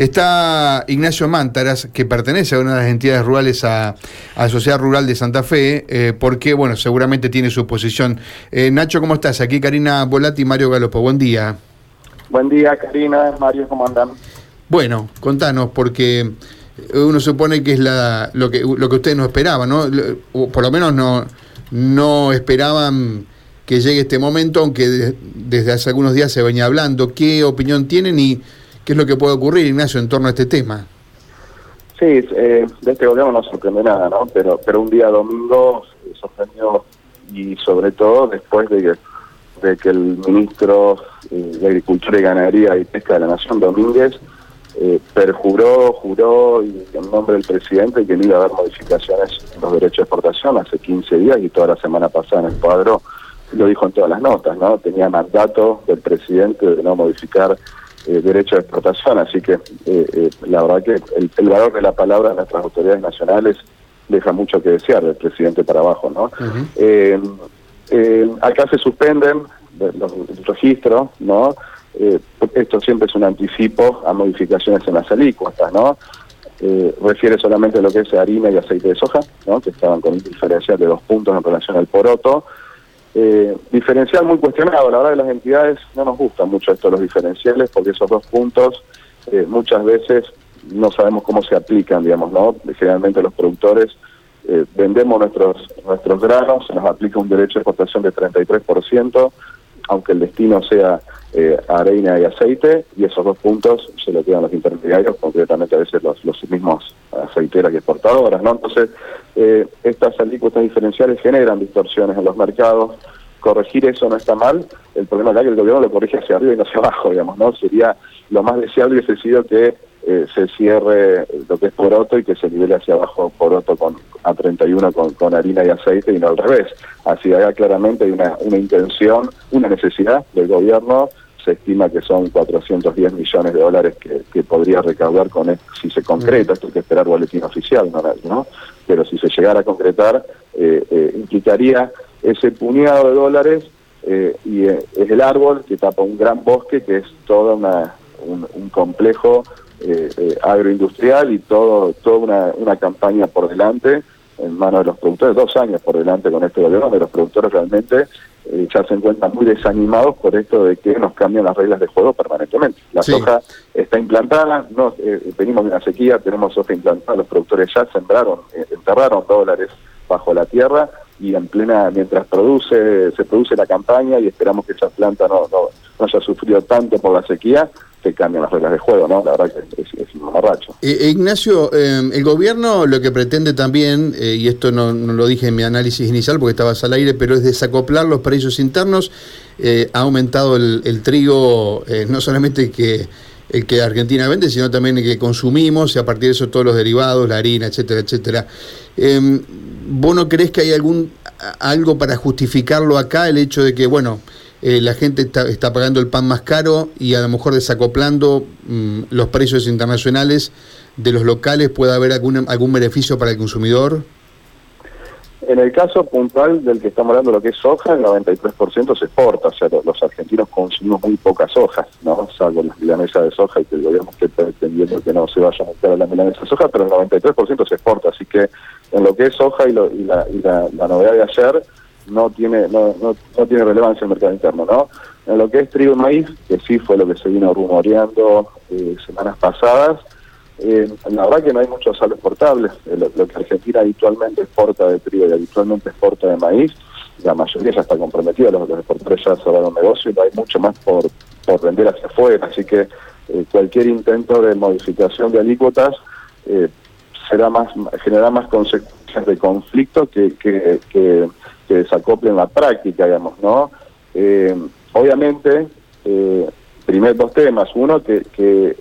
Está Ignacio Mántaras, que pertenece a una de las entidades rurales a, a Sociedad Rural de Santa Fe, eh, porque, bueno, seguramente tiene su posición. Eh, Nacho, ¿cómo estás? Aquí Karina Volati y Mario Galopo. Buen día. Buen día, Karina, Mario, ¿cómo andan? Bueno, contanos, porque uno supone que es la, lo, que, lo que ustedes no esperaban, ¿no? por lo menos no, no esperaban que llegue este momento, aunque desde hace algunos días se venía hablando. ¿Qué opinión tienen y qué es lo que puede ocurrir, Ignacio, en torno a este tema? Sí, eh, de este gobierno no sorprende nada, ¿no? Pero, pero un día domingo sorprendió y sobre todo después de que, de que el ministro eh, de Agricultura y Ganadería y Pesca de la Nación, Domínguez, eh, perjuró, juró y en nombre del presidente que no iba a haber modificaciones en los derechos de exportación hace 15 días y toda la semana pasada en el cuadro lo dijo en todas las notas, ¿no? Tenía mandato del presidente de no modificar eh, derechos de exportación, así que eh, eh, la verdad que el, valor de la palabra de nuestras autoridades nacionales deja mucho que desear del presidente para abajo, ¿no? acá se suspenden los, registros, ¿no? esto siempre es un anticipo a modificaciones en las alícuotas, ¿no? refiere solamente a lo que es harina y aceite de soja, ¿no? que estaban con un diferencial de dos puntos en relación al poroto, eh, diferencial muy cuestionado. La verdad que las entidades no nos gustan mucho esto, los diferenciales, porque esos dos puntos eh, muchas veces no sabemos cómo se aplican, digamos, ¿no? Generalmente los productores eh, vendemos nuestros nuestros granos, se nos aplica un derecho de exportación de 33%, aunque el destino sea eh, y aceite, y esos dos puntos se lo quedan los intermediarios, concretamente a veces los, los mismos aceiteras y exportadoras, ¿no? Entonces, eh, estas alícuotas diferenciales generan distorsiones en los mercados, corregir eso no está mal, el problema es que el gobierno lo corrige hacia arriba y no hacia abajo, digamos, ¿no? Sería lo más deseable hubiese sido que eh, se cierre lo que es poroto y que se nivele hacia abajo poroto con A31 con, con harina y aceite y no al revés. Así allá claramente hay una, una intención, una necesidad del gobierno se estima que son 410 millones de dólares que, podría recaudar con esto, si se concreta, esto hay que esperar boletín oficial, ¿no? Pero si se llegara a concretar, eh, eh, implicaría ese puñado de dólares eh, y es el árbol que tapa un gran bosque que es toda una, un, complejo agroindustrial y todo toda una, una campaña por delante en manos de los productores, dos años por delante con este gobierno, de los productores realmente eh, ya se encuentran muy desanimados por esto de que nos cambian las reglas de juego permanentemente. La soja está implantada, no, eh, venimos de una sequía, tenemos soja implantada, los productores ya sembraron, eh, enterraron dólares bajo la tierra y en plena, mientras produce, se produce la campaña y esperamos que esa planta no, no, no haya sufrido tanto por la sequía, se cambian las reglas de juego, ¿no? La verdad que es, un marracho. Eh, Ignacio, em, el gobierno lo que pretende también, eh, y esto no, lo dije en mi análisis inicial porque estabas al aire, pero es desacoplar los precios internos. Eh, ha aumentado el, trigo, no solamente que el que Argentina vende, sino también el que consumimos, y a partir de eso todos los derivados, la harina, etcétera, etcétera. Em, ¿Vos no crees que hay algún algo para justificarlo acá, el hecho de que, bueno, eh, la gente está, pagando el pan más caro y a lo mejor desacoplando mm, los precios internacionales de los locales, ¿puede haber algún, algún beneficio para el consumidor? En el caso puntual del que estamos hablando, lo que es soja, el 93% se exporta, o sea, los, argentinos consumimos muy pocas hojas, ¿no? Salvo las milanesas de soja y que gobierno esté pretendiendo que no se vaya a meter a la milanesa de soja, pero el 93% se exporta, así que en lo que es soja y, y, la, y la, novedad de ayer, no tiene no, no, no tiene relevancia el mercado interno, ¿no? En lo que es trigo y maíz, que sí fue lo que se vino rumoreando eh, semanas pasadas, eh, la verdad que no hay muchos salos exportables. Eh, lo, que Argentina habitualmente exporta de trigo y habitualmente exporta de maíz, la mayoría ya está comprometida, los, exportadores ya cerraron negocio y no hay mucho más por, por vender hacia afuera. Así que cualquier intento de modificación de alícuotas será más generará más consecuencias de conflicto que, que, que que desacople en la práctica, digamos, ¿no? Eh, obviamente, eh, primer dos temas. Uno, que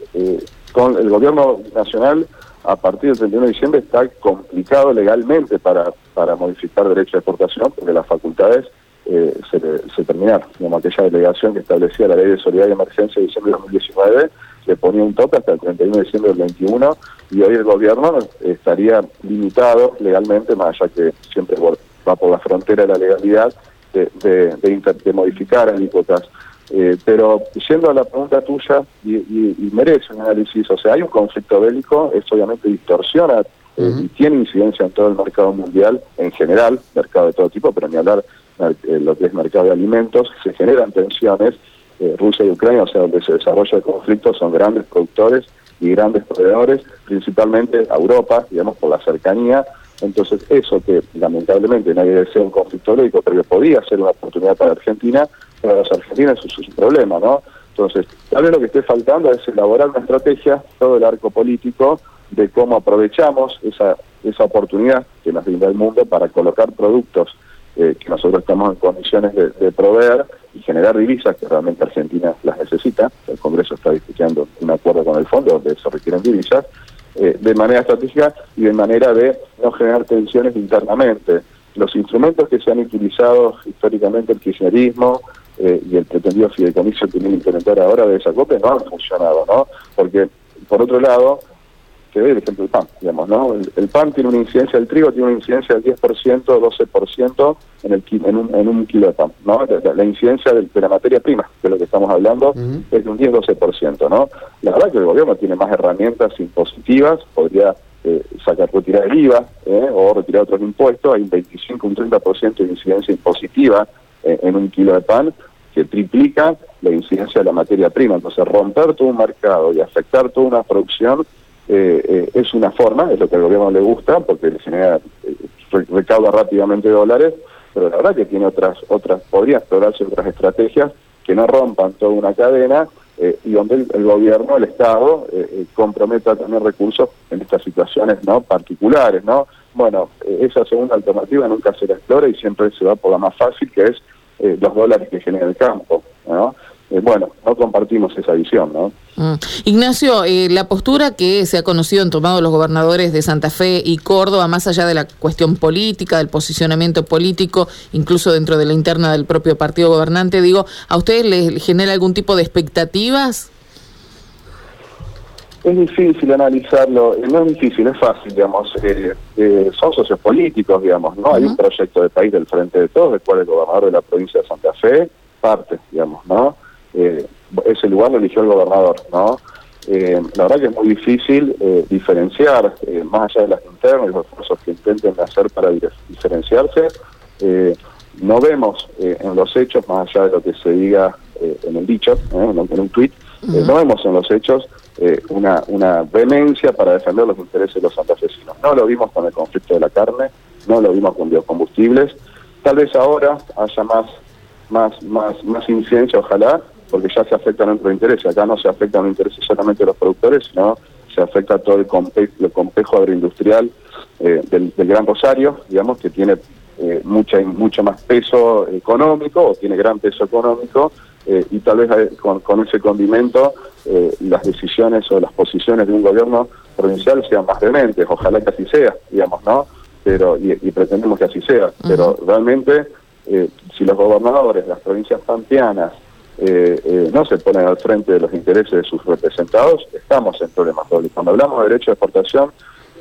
eh, el gobierno nacional, a partir del 31 de diciembre, está complicado legalmente para, para modificar derecho de exportación, porque las facultades se, se, terminaron. Digamos, aquella delegación que establecía la ley de solidaridad y emergencia de diciembre de 2019 le ponía un tope hasta el 31 de diciembre del 21 y hoy el gobierno estaría limitado legalmente, más allá que siempre va por la frontera de la legalidad, de, de, de, de modificar alícuotas. Eh, pero yendo a la pregunta tuya, y, merece un análisis, o sea, hay un conflicto bélico, esto obviamente distorsiona eh, y tiene incidencia en todo el mercado mundial en general, mercado de todo tipo, pero ni hablar eh, lo que es mercado de alimentos, se generan tensiones. Rusia y Ucrania, o sea, donde se desarrolla el conflicto, son grandes productores y grandes proveedores, principalmente a Europa, digamos, por la cercanía. Entonces, eso que lamentablemente nadie desea un conflicto bélico, pero que podía ser una oportunidad para Argentina, para los argentinos eso es un problema, ¿no? Entonces, tal lo que esté faltando es elaborar una estrategia, todo el arco político, de cómo aprovechamos esa, esa oportunidad que nos brinda el mundo para colocar productos eh, que nosotros estamos en condiciones de, proveer y generar divisas que realmente Argentina las necesita. El Congreso está discutiendo un acuerdo con el fondo donde se requieren divisas, eh, de manera estratégica y de manera de no generar tensiones internamente. Los instrumentos que se han utilizado históricamente, el kirchnerismo, eh, y el pretendido fideicomiso que viene a implementar ahora de esa copia no han funcionado, ¿no? Porque, por otro lado, que ve el ejemplo del pan, digamos, ¿no? El, pan tiene una incidencia, el trigo tiene una incidencia del 10%, 12% en, el, en, un, en un kilo de pan, ¿no? La, incidencia de, la materia prima, de lo que estamos hablando, es de un 10-12%, ¿no? La verdad que el gobierno tiene más herramientas impositivas, podría eh, sacar, retirar el IVA eh, o retirar otros impuestos, hay un 25, un 30% de incidencia impositiva eh, en un kilo de pan, que triplica la incidencia de la materia prima. Entonces, romper todo un mercado y afectar toda una producción es una forma, es lo que al gobierno le gusta, porque le genera, recauda rápidamente dólares, pero la verdad que tiene otras, otras, podría explorarse otras estrategias que no rompan toda una cadena y donde el, gobierno, el Estado, comprometa también recursos en estas situaciones no particulares, ¿no? Bueno, esa segunda alternativa nunca se la explora y siempre se va por la más fácil, que es eh, los dólares que genera el campo. ¿no? Eh, bueno, no compartimos esa visión, ¿no? Mm. Ignacio, eh, la postura que se ha conocido en tomado los gobernadores de Santa Fe y Córdoba, más allá de la cuestión política, del posicionamiento político, incluso dentro de la interna del propio partido gobernante, digo, ¿a ustedes les genera algún tipo de expectativas? Es difícil analizarlo, eh, no es difícil, es fácil, digamos. Eh, eh, son socios políticos, digamos, ¿no? Hay un proyecto de país del Frente de Todos, del cual el gobernador de la provincia de Santa Fe parte, digamos, ¿no? Ese lugar lo eligió el gobernador, ¿no? la verdad que es muy difícil diferenciar, más allá de las internas y los esfuerzos que intenten hacer para diferenciarse. no vemos en los hechos, más allá de lo que se diga en el dicho, en, un tuit, no vemos en los hechos eh, una, una vehemencia para defender los intereses de los santafesinos. No lo vimos con el conflicto de la carne, no lo vimos con biocombustibles. Tal vez ahora haya más, más, más, más incidencia, ojalá, porque ya se afecta a nuestro interés. Acá no se afecta a los intereses solamente de los productores, sino se afecta a todo el, complejo agroindustrial eh, del, Gran Rosario, digamos, que tiene eh, mucha, mucho más peso económico o tiene gran peso económico eh, y tal vez eh, con, ese condimento las decisiones o las posiciones de un gobierno provincial sean más dementes, ojalá que así sea, digamos, ¿no? Pero, y, pretendemos que así sea, pero realmente si los gobernadores de las provincias pampeanas no se ponen al frente de los intereses de sus representados, estamos en problemas dobles. Cuando hablamos de derecho de exportación,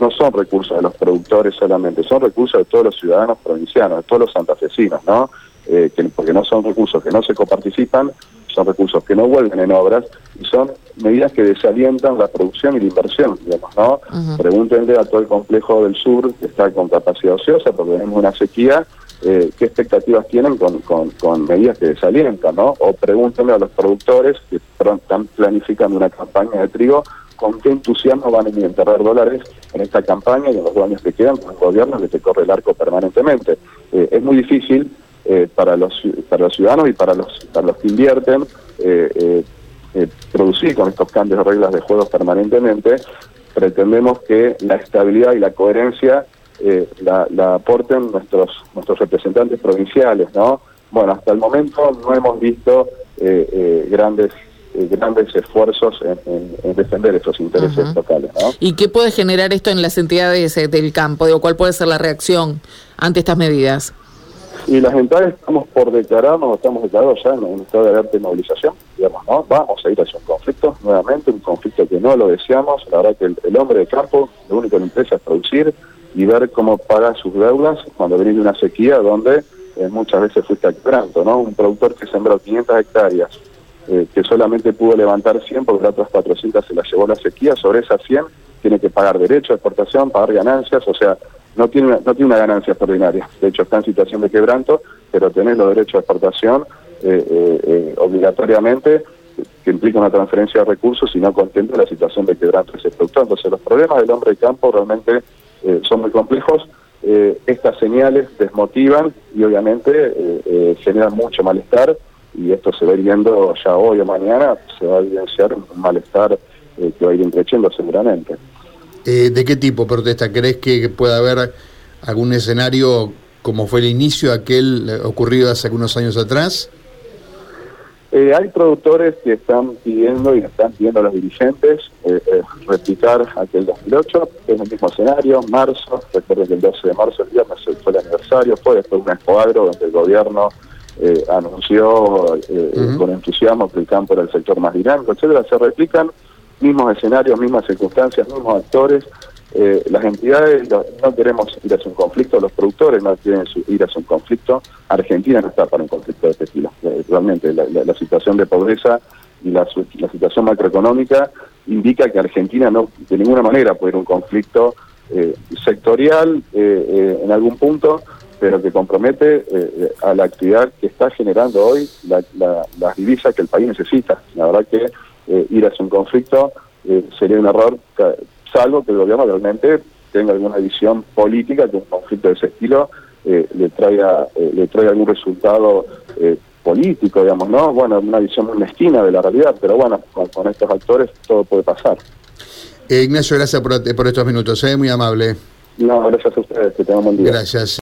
no son recursos de los productores solamente, son recursos de todos los ciudadanos provincianos, de todos los santafesinos, ¿no? Eh, porque no son recursos que no se coparticipan, son recursos que no vuelven en obras y son medidas que desalientan la producción y la inversión, digamos, ¿no? Pregúntenle a todo el complejo del sur que está con capacidad ociosa porque tenemos una sequía, eh, qué expectativas tienen con, con, medidas que desalientan, ¿no? O pregúntenle a los productores que están planificando una campaña de trigo con qué entusiasmo van a enterrar dólares en esta campaña y en los dos años que quedan con el gobierno que te corre el arco permanentemente. Eh, es muy difícil eh, para, los, para los ciudadanos y para los, para los que invierten eh, eh, producir con estos cambios de reglas de juego permanentemente, pretendemos que la estabilidad y la coherencia la, aporten nuestros, nuestros representantes provinciales, ¿no? Bueno, hasta el momento no hemos visto grandes grandes esfuerzos en, defender esos intereses locales. ¿no? ¿Y qué puede generar esto en las entidades del campo? Digo, ¿Cuál puede ser la reacción ante estas medidas? Y las entidades estamos por declararnos, estamos declarados ya en, estado de alerta y movilización, digamos, ¿no? Vamos a ir hacia un conflicto nuevamente, un conflicto que no lo deseamos. La verdad que el, hombre de campo, lo único que le interesa es producir y ver cómo paga sus deudas cuando viene de una sequía donde eh, muchas veces fuiste quebranto, ¿no? Un productor que sembró 500 hectáreas eh, que solamente pudo levantar 100 porque las otras 400 se las llevó la sequía, sobre esas 100 tiene que pagar derecho de exportación, pagar ganancias, o sea, no tiene, una, no tiene una ganancia extraordinaria. De hecho, está en situación de quebranto, pero tenés los derechos de exportación eh, obligatoriamente, que implica una transferencia de recursos y no contempla la situación de quebranto de ese productor. Entonces, los problemas del hombre de campo realmente son muy complejos. estas señales desmotivan y obviamente generan mucho malestar y esto se va viendo ya hoy o mañana, se va a evidenciar un malestar eh, que va a ir creciendo seguramente. Eh, ¿De qué tipo de protesta? ¿Crees que pueda haber algún escenario como fue el inicio aquel eh, ocurrido hace algunos años atrás? hay productores que están pidiendo y están pidiendo a los dirigentes replicar aquel 2008, es el mismo escenario, marzo, recuerden que el 12 de marzo, el viernes fue el aniversario, fue después un escuadro donde el gobierno eh, anunció eh, con entusiasmo que el campo era el sector más dinámico, etcétera, se replican mismos escenarios, mismas circunstancias, mismos actores. Eh, las entidades no queremos ir hacia un conflicto, los productores no quieren ir hacia un conflicto. Argentina no está para un conflicto de este estilo. Realmente la, situación de pobreza y la, situación macroeconómica indica que Argentina no de ninguna manera puede ir un conflicto sectorial en algún punto pero que compromete eh, eh, a la actividad que está generando hoy la, las divisas que el país necesita. La verdad que eh, ir hacia un conflicto sería un error, salvo que el gobierno realmente tenga alguna visión política que un conflicto de ese estilo le traiga le traiga algún resultado político, digamos, ¿no? Bueno, una visión muy mezquina de la realidad, pero bueno, con, estos actores todo puede pasar. Ignacio, gracias por, por estos minutos, muy amable. No, gracias a ustedes, que tengan buen día. Gracias.